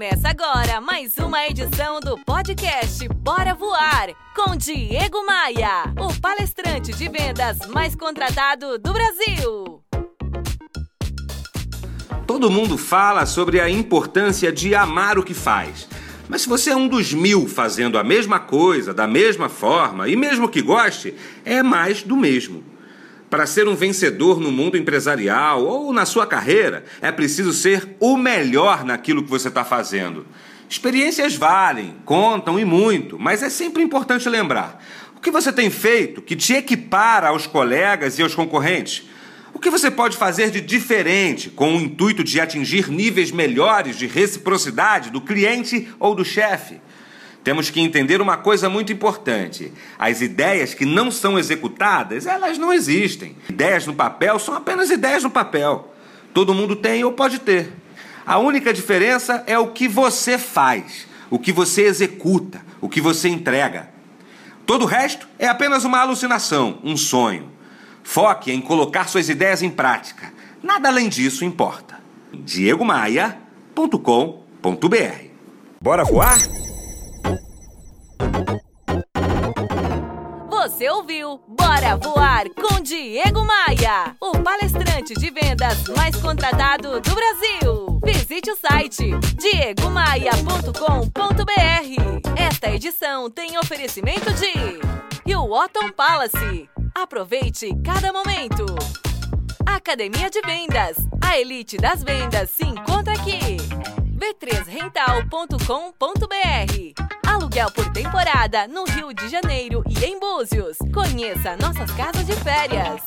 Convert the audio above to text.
Começa agora mais uma edição do podcast Bora Voar com Diego Maia, o palestrante de vendas mais contratado do Brasil. Todo mundo fala sobre a importância de amar o que faz. Mas se você é um dos mil fazendo a mesma coisa, da mesma forma, e mesmo que goste, é mais do mesmo. Para ser um vencedor no mundo empresarial ou na sua carreira, é preciso ser o melhor naquilo que você está fazendo. Experiências valem, contam e muito, mas é sempre importante lembrar: o que você tem feito que te equipara aos colegas e aos concorrentes? O que você pode fazer de diferente com o intuito de atingir níveis melhores de reciprocidade do cliente ou do chefe? Temos que entender uma coisa muito importante. As ideias que não são executadas, elas não existem. Ideias no papel são apenas ideias no papel. Todo mundo tem ou pode ter. A única diferença é o que você faz, o que você executa, o que você entrega. Todo o resto é apenas uma alucinação, um sonho. Foque em colocar suas ideias em prática. Nada além disso importa. diegomaia.com.br Bora voar? Você ouviu Bora Voar com Diego Maia, o palestrante de vendas mais contratado do Brasil. Visite o site diegomaia.com.br. Esta edição tem oferecimento de Hilton Palace. Aproveite cada momento. Academia de Vendas. A elite das vendas se encontra aqui. b3rental.com.br Por temporada no Rio de Janeiro e em Búzios. Conheça nossas casas de férias.